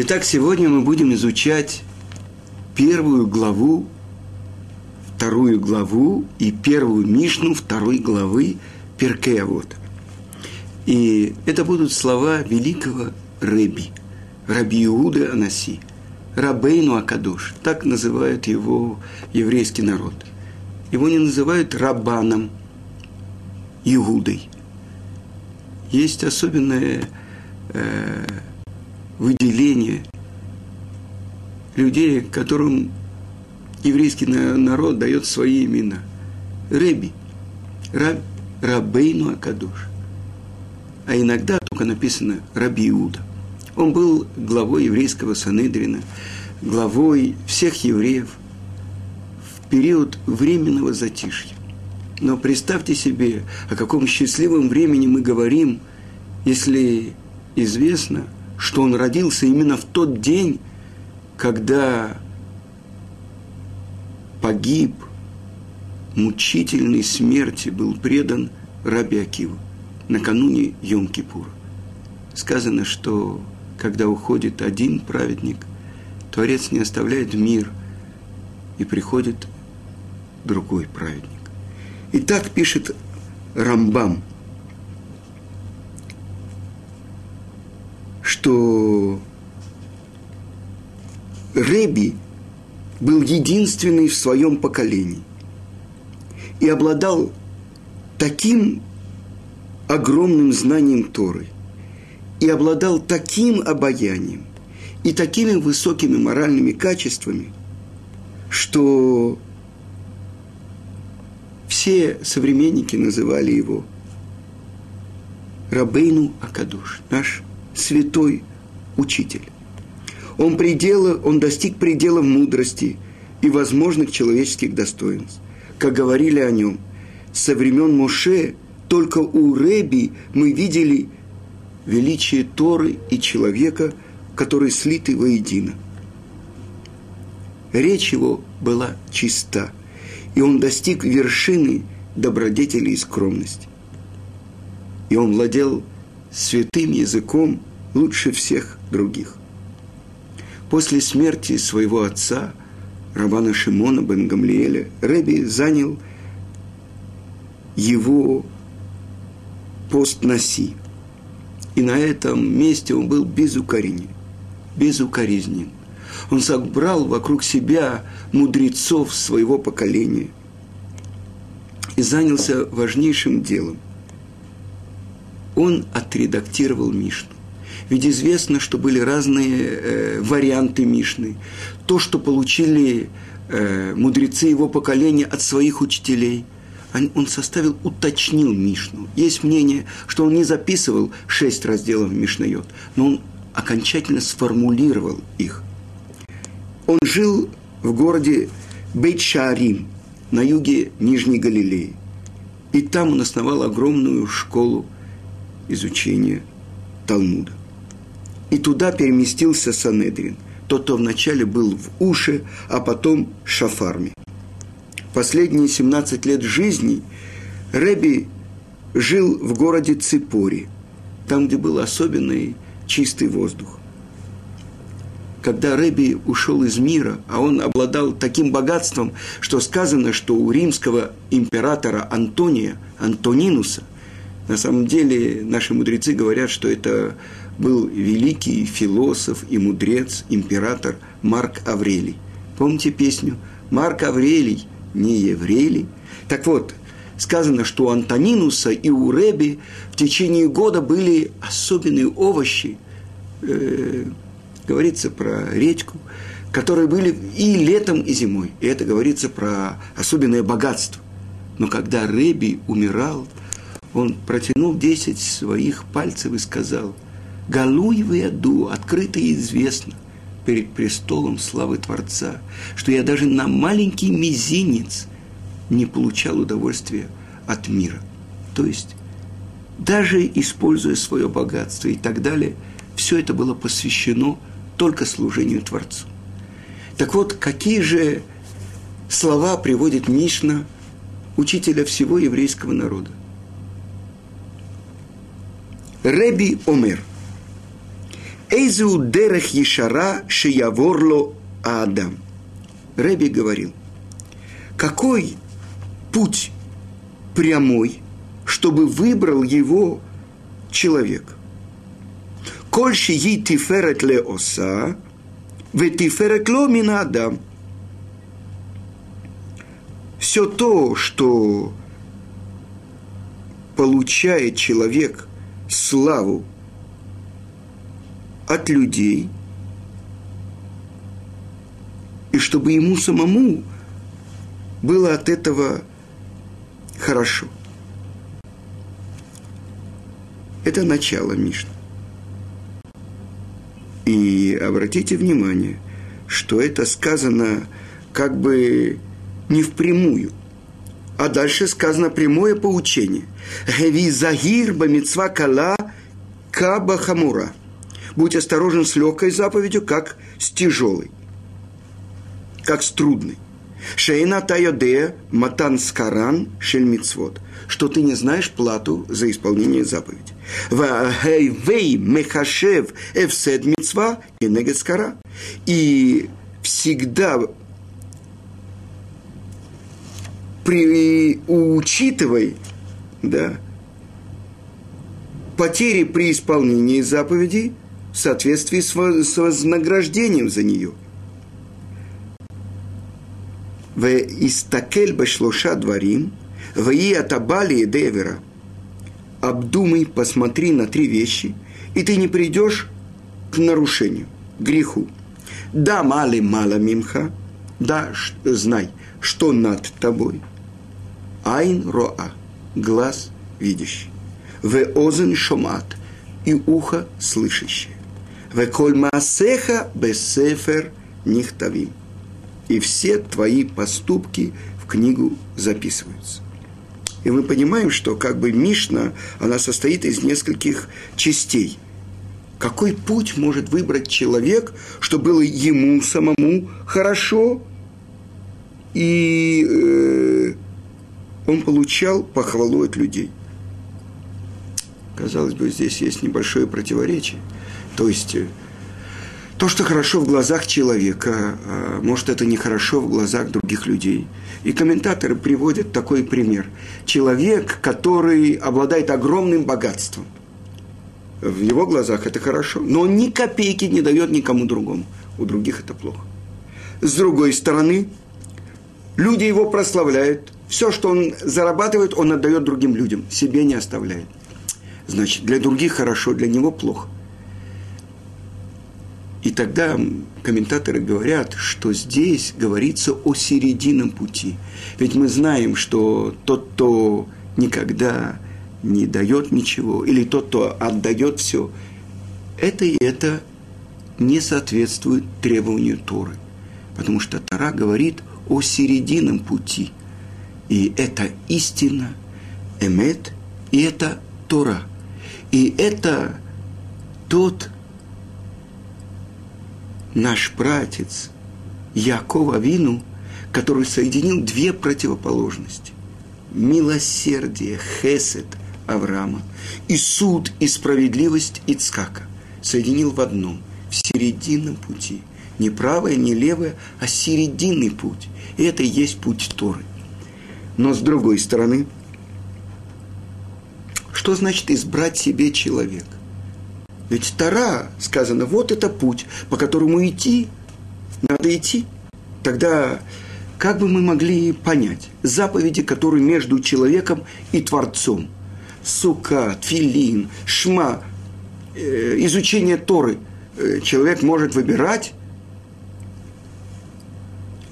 Итак, сегодня мы будем изучать первую главу, вторую главу и первую Мишну второй главы Перкея вот. И это будут слова великого Рэби, Раби Иуда Анаси, Рабейну Акадош, так называют его еврейский народ. Его не называют Рабаном, Иудой. Есть особенное э, выделение людей, которым еврейский народ дает свои имена. Реби, Раб, Рабейну Акадош. А иногда только написано Раби Иуда. Он был главой еврейского Санедрина, главой всех евреев в период временного затишья. Но представьте себе, о каком счастливом времени мы говорим, если известно, что он родился именно в тот день, когда погиб, мучительной смерти был предан Раби Акиву накануне Йом-Кипура. Сказано, что когда уходит один праведник, Творец не оставляет мир, и приходит другой праведник. И так пишет Рамбам, что Реби был единственный в своем поколении и обладал таким огромным знанием Торы и обладал таким обаянием и такими высокими моральными качествами, что все современники называли его Рабейну Акадуш, наш святой учитель. Он, предела, он достиг предела мудрости и возможных человеческих достоинств. Как говорили о нем, со времен Моше только у Реби мы видели величие Торы и человека, который слиты воедино. Речь его была чиста, и он достиг вершины добродетели и скромности. И он владел святым языком лучше всех других. После смерти своего отца, Рабана Шимона бен Гамлиэля, Рэби занял его пост Наси. И на этом месте он был безукоренен. Безукоризнен. Он собрал вокруг себя мудрецов своего поколения и занялся важнейшим делом. Он отредактировал Мишну. Ведь известно, что были разные э, варианты Мишны. То, что получили э, мудрецы его поколения от своих учителей, он, составил, уточнил Мишну. Есть мнение, что он не записывал шесть разделов Мишнайот, но он окончательно сформулировал их. Он жил в городе Бейт-Шаарим на юге Нижней Галилеи. И там он основал огромную школу изучения Талмуда и туда переместился Санедрин. Тот, кто вначале был в Уше, а потом в Шафарме. Последние 17 лет жизни Реби жил в городе Ципори, там, где был особенный чистый воздух. Когда Реби ушел из мира, а он обладал таким богатством, что сказано, что у римского императора Антония, Антонинуса, на самом деле наши мудрецы говорят, что это был великий философ и мудрец, император Марк Аврелий. Помните песню «Марк Аврелий, не еврей Так вот, сказано, что у Антонинуса и у Реби в течение года были особенные овощи, э, говорится про редьку, которые были и летом, и зимой. И это говорится про особенное богатство. Но когда Реби умирал, он протянул десять своих пальцев и сказал – Галуй яду, открыто и известно перед престолом славы Творца, что я даже на маленький мизинец не получал удовольствия от мира. То есть, даже используя свое богатство и так далее, все это было посвящено только служению Творцу. Так вот, какие же слова приводит Мишна, учителя всего еврейского народа? Реби Омер – Эйзу дерех ешара шияворло Адам. Рэби говорил, какой путь прямой, чтобы выбрал его человек. Коль шии тиферет ле оса, в тиферет ло мина Адам. Все то, что получает человек славу от людей, и чтобы ему самому было от этого хорошо. Это начало Мишны. И обратите внимание, что это сказано как бы не впрямую, а дальше сказано прямое поучение. Геви загир бамитсва кала каба хамура. Будь осторожен с легкой заповедью, как с тяжелой, как с трудной. Шейна тайоде матан скаран шельмицвод, что ты не знаешь плату за исполнение заповеди. Вей мехашев эвсед мицва и скара. И всегда при, учитывай, да, потери при исполнении заповеди в соответствии с, вознаграждением за нее. В истакель башлоша дворим, в и атабали девера. Обдумай, посмотри на три вещи, и ты не придешь к нарушению, греху. Да, мали мало мимха, да, знай, что над тобой – Айн роа, глаз видящий. В озен шомат, и ухо слышащее. В коль маасеха бесефер нихтавим. И все твои поступки в книгу записываются. И мы понимаем, что как бы Мишна, она состоит из нескольких частей. Какой путь может выбрать человек, чтобы было ему самому хорошо и э, он получал похвалу от людей. Казалось бы, здесь есть небольшое противоречие. То есть, э, то, что хорошо в глазах человека, а, может, это нехорошо в глазах других людей. И комментаторы приводят такой пример. Человек, который обладает огромным богатством. В его глазах это хорошо, но он ни копейки не дает никому другому. У других это плохо. С другой стороны, люди его прославляют, все, что он зарабатывает, он отдает другим людям, себе не оставляет. Значит, для других хорошо, для него плохо. И тогда комментаторы говорят, что здесь говорится о серединном пути. Ведь мы знаем, что тот, кто никогда не дает ничего, или тот, кто отдает все, это и это не соответствует требованию Торы. Потому что Тора говорит о серединном пути – и это истина, эмет, и это Тора. И это тот наш братец Якова Вину, который соединил две противоположности. Милосердие, хесед Авраама и суд и справедливость Ицкака соединил в одном, в серединном пути. Не правое, не левое, а серединный путь. И это и есть путь Торы – но с другой стороны, что значит избрать себе человека? Ведь Тара сказано, вот это путь, по которому идти, надо идти. Тогда как бы мы могли понять заповеди, которые между человеком и Творцом? Сука, филин, шма, э, изучение Торы. Э, человек может выбирать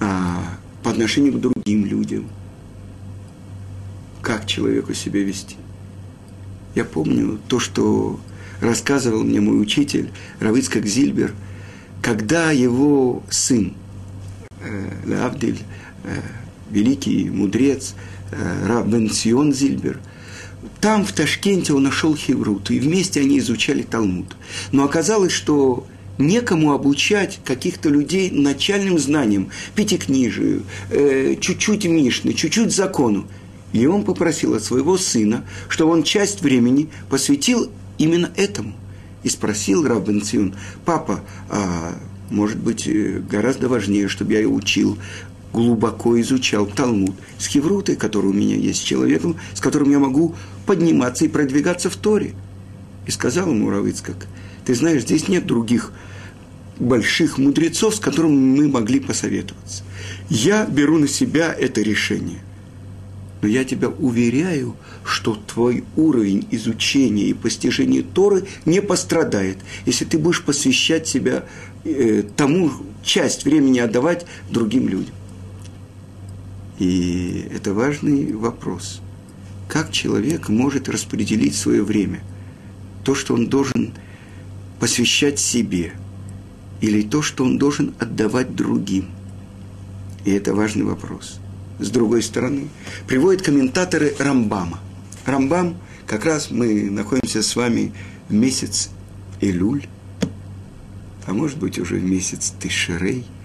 а, по отношению к другим людям – как человеку себя вести. Я помню то, что рассказывал мне мой учитель Равицкак Зильбер, когда его сын, э, Лавдиль, э, великий мудрец, э, Рав Бенсион Зильбер, там, в Ташкенте, он нашел Хеврут, и вместе они изучали Талмуд. Но оказалось, что некому обучать каких-то людей начальным знаниям, пятикнижию, э, чуть-чуть Мишны, чуть-чуть закону. И он попросил от своего сына, чтобы он часть времени посвятил именно этому. И спросил Раббен Цион, папа, а может быть, э, гораздо важнее, чтобы я учил, глубоко изучал Талмуд с Хеврутой, который у меня есть, человеком, с которым я могу подниматься и продвигаться в Торе. И сказал ему Равицкак, ты знаешь, здесь нет других больших мудрецов, с которыми мы могли посоветоваться. Я беру на себя это решение. Но я тебя уверяю, что твой уровень изучения и постижения Торы не пострадает, если ты будешь посвящать себя э, тому часть времени отдавать другим людям. И это важный вопрос. Как человек может распределить свое время? То, что он должен посвящать себе, или то, что он должен отдавать другим? И это важный вопрос. С другой стороны, приводят комментаторы Рамбама. Рамбам, как раз мы находимся с вами в месяц Элюль, а может быть уже в месяц Тишерей –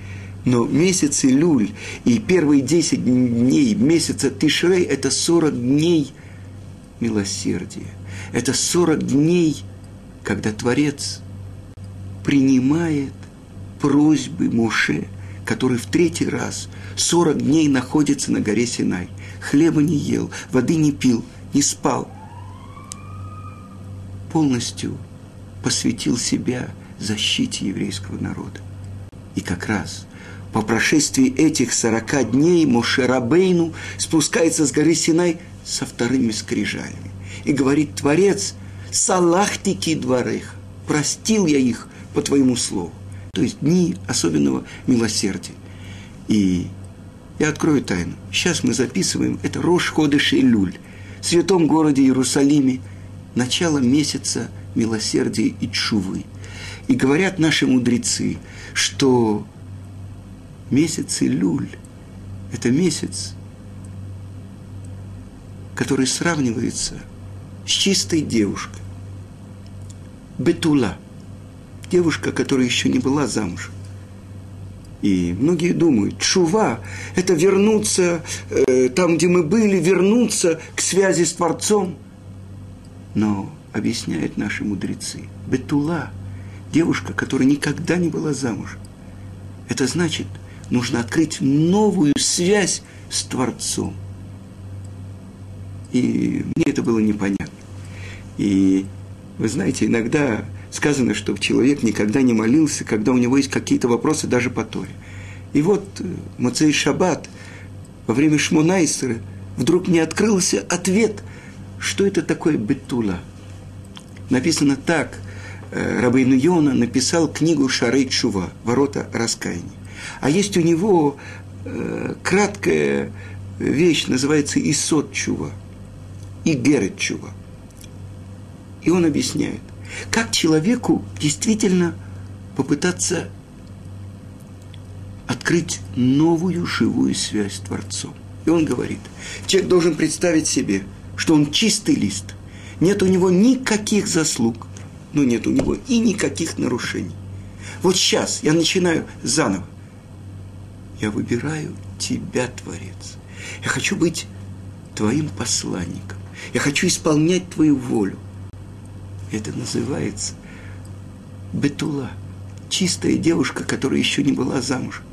но месяц Илюль и первые 10 дней месяца Тишрей – это 40 дней милосердия. Это 40 дней, когда Творец принимает просьбы Муше, который в третий раз 40 дней находится на горе Синай. Хлеба не ел, воды не пил, не спал. Полностью посвятил себя защите еврейского народа. И как раз – по прошествии этих сорока дней Мошерабейну спускается с горы Синай со вторыми скрижалями. И говорит Творец, «Салахтики дворех, простил я их по твоему слову». То есть дни особенного милосердия. И я открою тайну. Сейчас мы записываем, это Рош Ходыш Илюль, в святом городе Иерусалиме, начало месяца милосердия и чувы. И говорят наши мудрецы, что месяц Илюль – это месяц, который сравнивается с чистой девушкой. Бетула – девушка, которая еще не была замужем. И многие думают, чува – это вернуться э, там, где мы были, вернуться к связи с Творцом. Но объясняют наши мудрецы, Бетула – девушка, которая никогда не была замужем. Это значит – нужно открыть новую связь с Творцом. И мне это было непонятно. И вы знаете, иногда сказано, что человек никогда не молился, когда у него есть какие-то вопросы даже по Торе. И вот э, Мацей Шаббат во время Шмонайсера вдруг не открылся ответ, что это такое Бетула. Написано так, э, Рабейну Йона написал книгу Шарей Чува «Ворота раскаяния». А есть у него э, краткая вещь, называется Исот Чува и Герет Чува. И он объясняет, как человеку действительно попытаться открыть новую живую связь с Творцом. И он говорит, человек должен представить себе, что он чистый лист. Нет у него никаких заслуг, но нет у него и никаких нарушений. Вот сейчас я начинаю заново. Я выбираю Тебя, Творец. Я хочу быть Твоим посланником. Я хочу исполнять Твою волю. Это называется Бетула. Чистая девушка, которая еще не была замужем.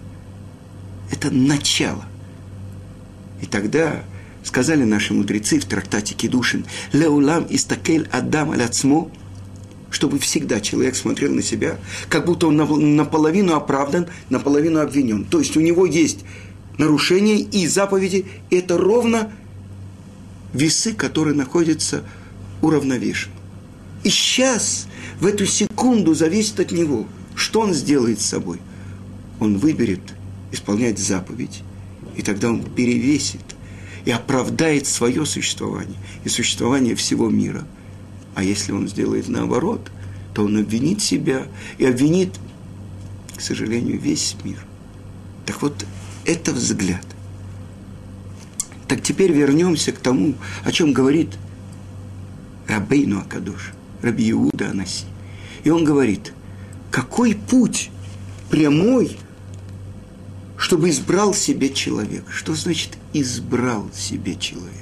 Это начало. И тогда сказали наши мудрецы в трактате Кедушин, «Леулам истакель Адам аляцмо», чтобы всегда человек смотрел на себя, как будто он наполовину оправдан, наполовину обвинен. То есть у него есть нарушения и заповеди, и это ровно весы, которые находятся уравновешены. И сейчас, в эту секунду, зависит от него, что он сделает с собой. Он выберет исполнять заповедь, и тогда он перевесит и оправдает свое существование и существование всего мира – а если он сделает наоборот, то он обвинит себя и обвинит, к сожалению, весь мир. Так вот, это взгляд. Так теперь вернемся к тому, о чем говорит Рабейну Акадош, Раби Иуда Анаси. И он говорит, какой путь прямой, чтобы избрал себе человек? Что значит избрал себе человек?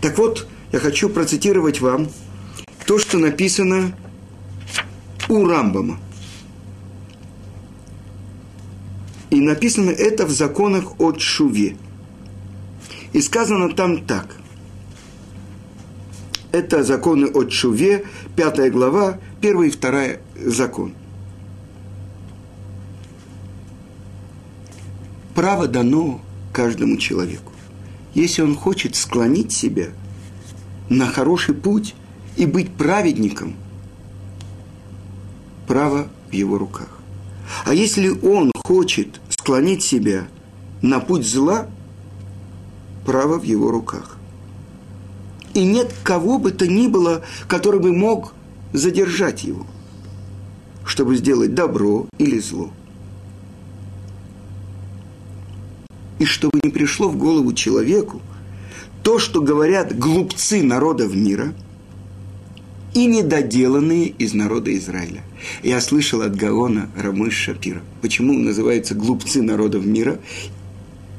Так вот, я хочу процитировать вам то, что написано у Рамбама. И написано это в законах от Шуве. И сказано там так. Это законы от Шуве, пятая глава, первый и второй закон. Право дано каждому человеку. Если он хочет склонить себя на хороший путь и быть праведником, право в его руках. А если он хочет склонить себя на путь зла, право в его руках. И нет кого бы то ни было, который бы мог задержать его, чтобы сделать добро или зло. и чтобы не пришло в голову человеку то, что говорят глупцы народов мира и недоделанные из народа Израиля. Я слышал от Гаона Рамыш Шапира. Почему называются глупцы народов мира?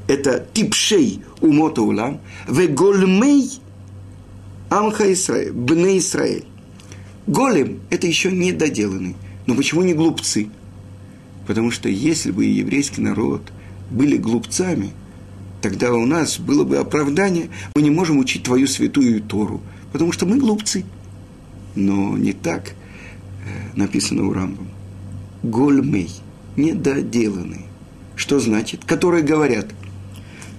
Это типшей умота вегольмей амха Исраэль, бне Исраэль. Голем – это еще недоделанный. Но почему не глупцы? Потому что если бы еврейский народ – были глупцами, тогда у нас было бы оправдание, мы не можем учить твою святую Тору, потому что мы глупцы. Но не так э, написано у Рамбам. Гольмей, недоделанный. Что значит? Которые говорят,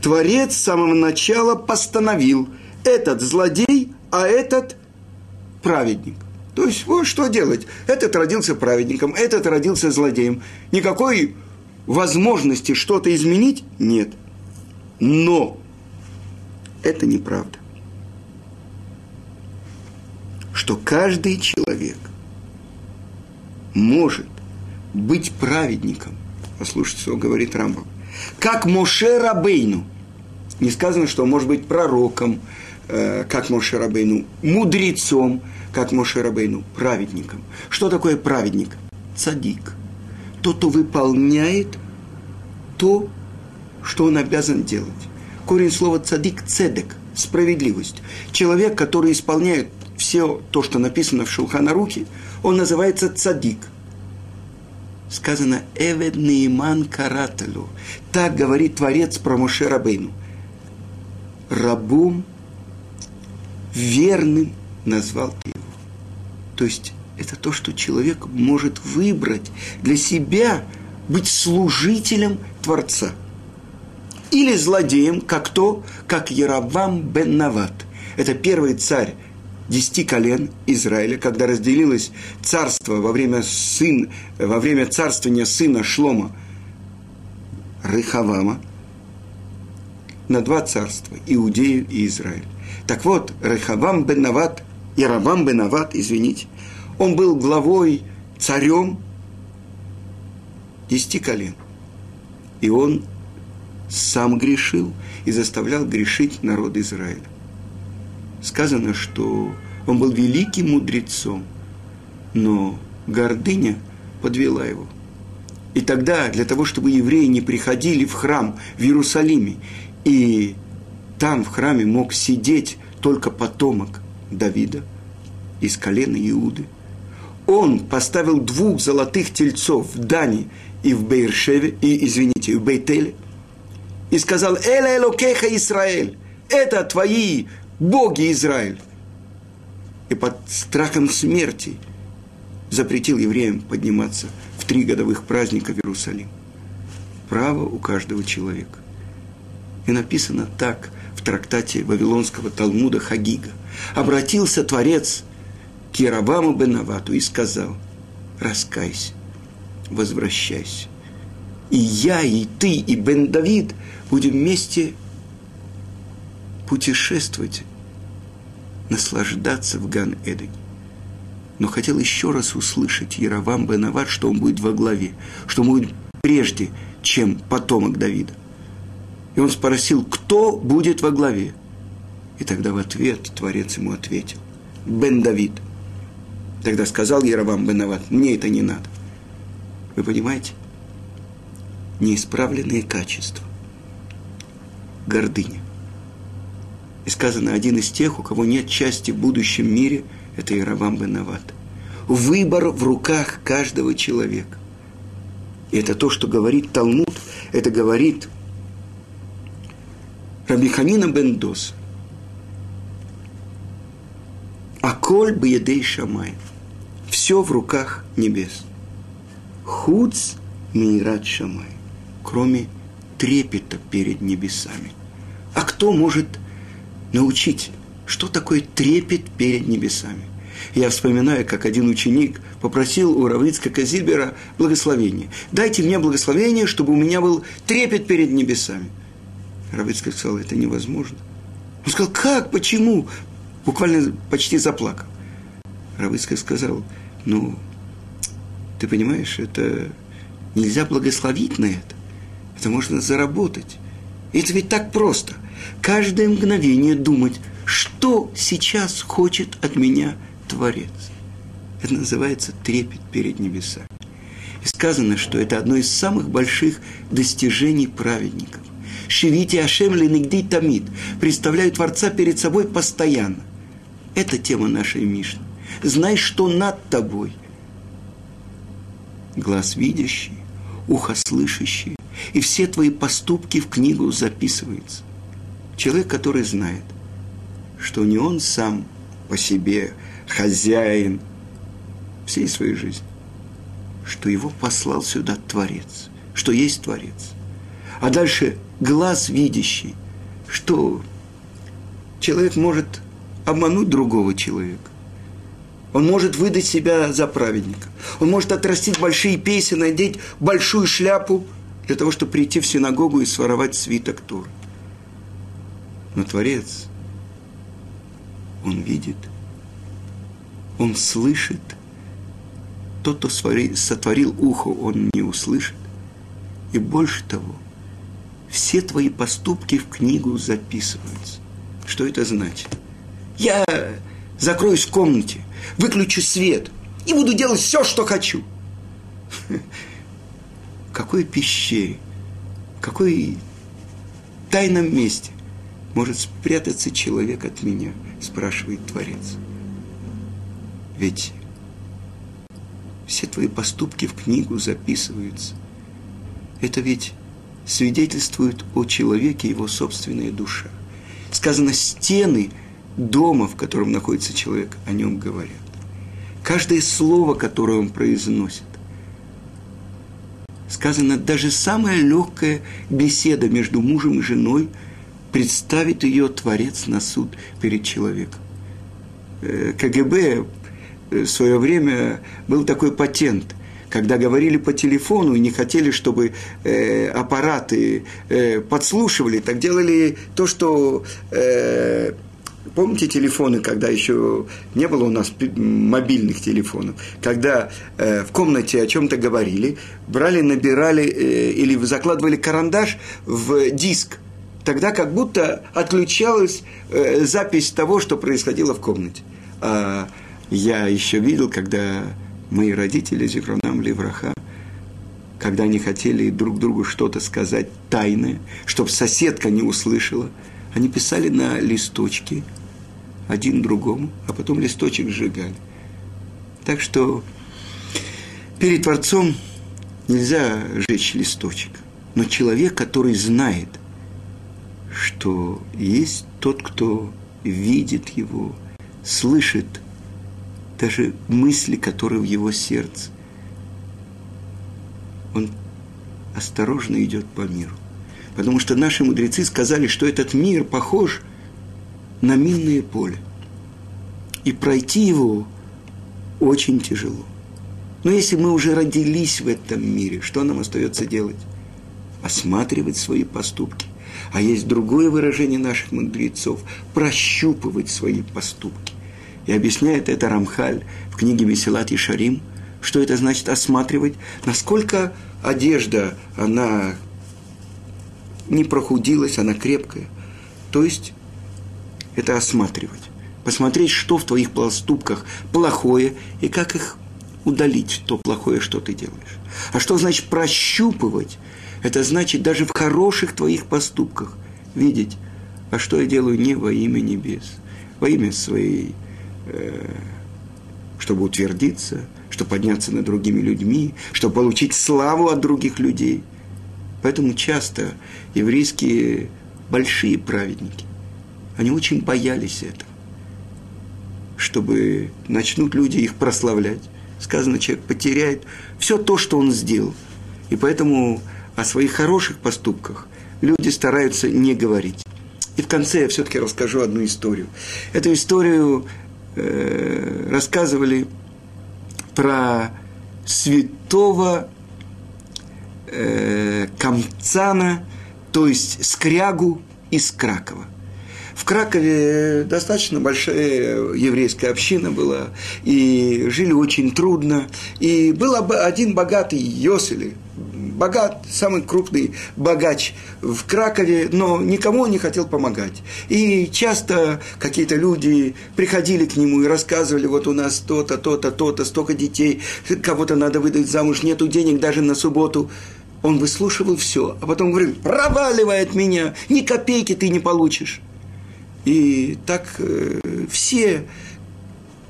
Творец с самого начала постановил, этот злодей, а этот праведник. То есть, вот что делать? Этот родился праведником, этот родился злодеем. Никакой возможности что-то изменить нет. Но это неправда. Что каждый человек может быть праведником. Послушайте, что говорит Рамбам. Как Моше Рабейну. Не сказано, что он может быть пророком, э, как Моше Рабейну, мудрецом, как Моше Рабейну, праведником. Что такое праведник? Цадик – тот, кто выполняет то, что он обязан делать. Корень слова цадик – цедек, справедливость. Человек, который исполняет все то, что написано в Шулханаруке, он называется цадик. Сказано «Эвед Нейман Карателю». Так говорит Творец про Моше Рабейну. Рабум верным назвал ты его. То есть это то, что человек может выбрать для себя быть служителем Творца. Или злодеем, как то, как Яровам бен Нават. Это первый царь десяти колен Израиля, когда разделилось царство во время, сын, во время царствования сына Шлома Рыхавама на два царства, Иудею и Израиль. Так вот, Рыхавам бен Нават, Яровам бен Нават, извините, он был главой, царем десяти колен. И он сам грешил и заставлял грешить народ Израиля. Сказано, что он был великим мудрецом, но гордыня подвела его. И тогда, для того, чтобы евреи не приходили в храм в Иерусалиме, и там в храме мог сидеть только потомок Давида из колена Иуды – он поставил двух золотых тельцов в Дани и в Бейршеве, и, извините, в Бейтеле, и сказал, «Эля Элокеха Израиль, это твои боги Израиль». И под страхом смерти запретил евреям подниматься в три годовых праздника в Иерусалим. Право у каждого человека. И написано так трактате Вавилонского Талмуда Хагига. Обратился Творец к Яроваму Бенавату и сказал, раскайся, возвращайся. И я, и ты, и Бен Давид будем вместе путешествовать, наслаждаться в Ган Эдене. Но хотел еще раз услышать Яровам Бенават, что он будет во главе, что он будет прежде, чем потомок Давида. И он спросил, кто будет во главе? И тогда в ответ Творец ему ответил, Бен Давид – Тогда сказал Яровам Бенават, мне это не надо. Вы понимаете? Неисправленные качества. Гордыня. И сказано, один из тех, у кого нет части в будущем мире, это Яровам Бенават. Выбор в руках каждого человека. И это то, что говорит Талмуд, это говорит Рабиханина Бендос. Аколь бьедей шамай. Все в руках небес. Худс мират шамай. Кроме трепета перед небесами. А кто может научить, что такое трепет перед небесами? Я вспоминаю, как один ученик попросил у Равицка Зильбера благословения. Дайте мне благословение, чтобы у меня был трепет перед небесами. Равицкий сказал, это невозможно. Он сказал, как, почему? Буквально почти заплакал. Равицкий сказал, ну, ты понимаешь, это нельзя благословить на это. Это можно заработать. Это ведь так просто. Каждое мгновение думать, что сейчас хочет от меня Творец. Это называется трепет перед небесами. И сказано, что это одно из самых больших достижений праведников. Шивите Ашем Ленигди Тамид. Представляют Творца перед собой постоянно. Это тема нашей Мишны. Знай, что над тобой. Глаз видящий, ухо слышащий, и все твои поступки в книгу записываются. Человек, который знает, что не он сам по себе хозяин всей своей жизни, что его послал сюда Творец, что есть Творец. А дальше глаз видящий, что человек может обмануть другого человека. Он может выдать себя за праведника. Он может отрастить большие песни, надеть большую шляпу для того, чтобы прийти в синагогу и своровать свиток Тур. Но Творец, Он видит, Он слышит. Тот, кто сотворил ухо, он не услышит. И больше того, все твои поступки в книгу записываются. Что это значит? Я закроюсь в комнате, выключу свет и буду делать все, что хочу. В какой пещере, в какой тайном месте может спрятаться человек от меня, спрашивает Творец. Ведь все твои поступки в книгу записываются. Это ведь свидетельствует о человеке его собственная душа. Сказано, стены – дома, в котором находится человек, о нем говорят. Каждое слово, которое он произносит. Сказано, даже самая легкая беседа между мужем и женой представит ее Творец на суд перед человеком. Э, КГБ в свое время был такой патент – когда говорили по телефону и не хотели, чтобы э, аппараты э, подслушивали, так делали то, что э, Помните телефоны, когда еще не было у нас мобильных телефонов, когда э, в комнате о чем-то говорили, брали, набирали э, или закладывали карандаш в диск, тогда как будто отключалась э, запись того, что происходило в комнате. А я еще видел, когда мои родители, Зикронам Левраха, когда они хотели друг другу что-то сказать тайное, чтобы соседка не услышала, они писали на листочке – один другому, а потом листочек сжигали. Так что перед Творцом нельзя жечь листочек. Но человек, который знает, что есть тот, кто видит его, слышит даже мысли, которые в его сердце, он осторожно идет по миру. Потому что наши мудрецы сказали, что этот мир похож на минное поле. И пройти его очень тяжело. Но если мы уже родились в этом мире, что нам остается делать? Осматривать свои поступки. А есть другое выражение наших мудрецов – прощупывать свои поступки. И объясняет это Рамхаль в книге Месилат и Шарим, что это значит осматривать, насколько одежда, она не прохудилась, она крепкая. То есть это осматривать. Посмотреть, что в твоих поступках плохое и как их удалить, то плохое, что ты делаешь. А что значит прощупывать? Это значит даже в хороших твоих поступках видеть, а что я делаю не во имя небес, во имя своей, чтобы утвердиться, чтобы подняться над другими людьми, чтобы получить славу от других людей. Поэтому часто еврейские большие праведники, они очень боялись этого. Чтобы начнут люди их прославлять. Сказано, человек потеряет все то, что он сделал. И поэтому о своих хороших поступках люди стараются не говорить. И в конце я все-таки расскажу одну историю. Эту историю э, рассказывали про святого э, Камцана, то есть скрягу из Кракова. В Кракове достаточно большая еврейская община была, и жили очень трудно. И был один богатый Йосели, богат, самый крупный богач в Кракове, но никому он не хотел помогать. И часто какие-то люди приходили к нему и рассказывали, вот у нас то-то, то-то, то-то, столько детей, кого-то надо выдать замуж, нету денег даже на субботу. Он выслушивал все, а потом говорил, проваливай от меня, ни копейки ты не получишь. И так э, все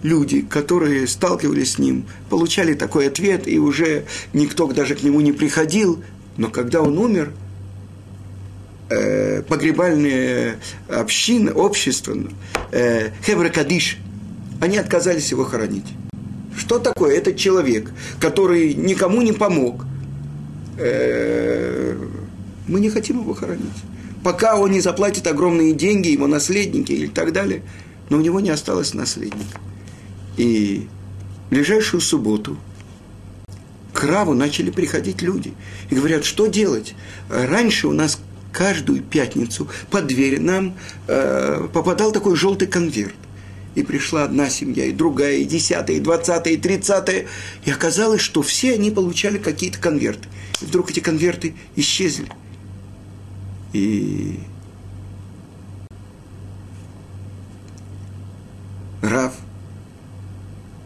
люди, которые сталкивались с ним, получали такой ответ, и уже никто даже к нему не приходил. Но когда он умер, э, погребальные общины, общество, э, Хевра Кадиш, они отказались его хоронить. Что такое? этот человек, который никому не помог. Мы не хотим его хоронить. Пока он не заплатит огромные деньги, его наследники и так далее, но у него не осталось наследника. И в ближайшую субботу к Раву начали приходить люди. И говорят, что делать? Раньше у нас каждую пятницу под дверь нам э, попадал такой желтый конверт. И пришла одна семья, и другая, и десятая, и двадцатая, и тридцатая. И оказалось, что все они получали какие-то конверты. И вдруг эти конверты исчезли. И Рав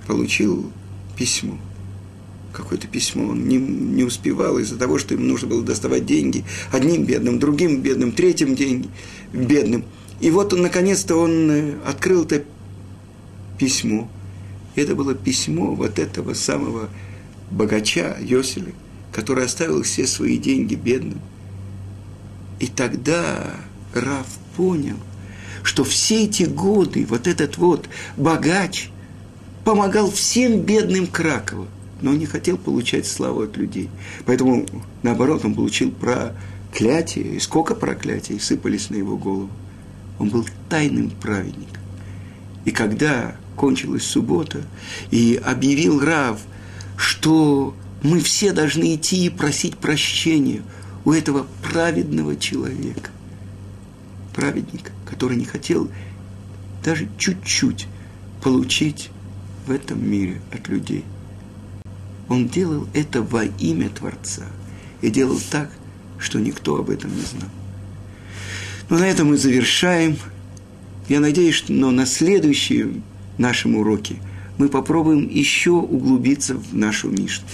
получил письмо. Какое-то письмо. Он не, не успевал из-за того, что ему нужно было доставать деньги. Одним бедным, другим бедным, третьим деньги бедным. И вот он, наконец-то он э, открыл это письмо. Это было письмо вот этого самого богача Йоселя, который оставил все свои деньги бедным. И тогда Раф понял, что все эти годы вот этот вот богач – помогал всем бедным Кракова, но не хотел получать славу от людей. Поэтому, наоборот, он получил проклятие, и сколько проклятий сыпались на его голову. Он был тайным праведником. И когда кончилась суббота, и объявил Рав, что мы все должны идти и просить прощения у этого праведного человека, праведника, который не хотел даже чуть-чуть получить в этом мире от людей. Он делал это во имя Творца и делал так, что никто об этом не знал. Но на этом мы завершаем. Я надеюсь, что но на следующем нашем уроке мы попробуем еще углубиться в нашу Мишну.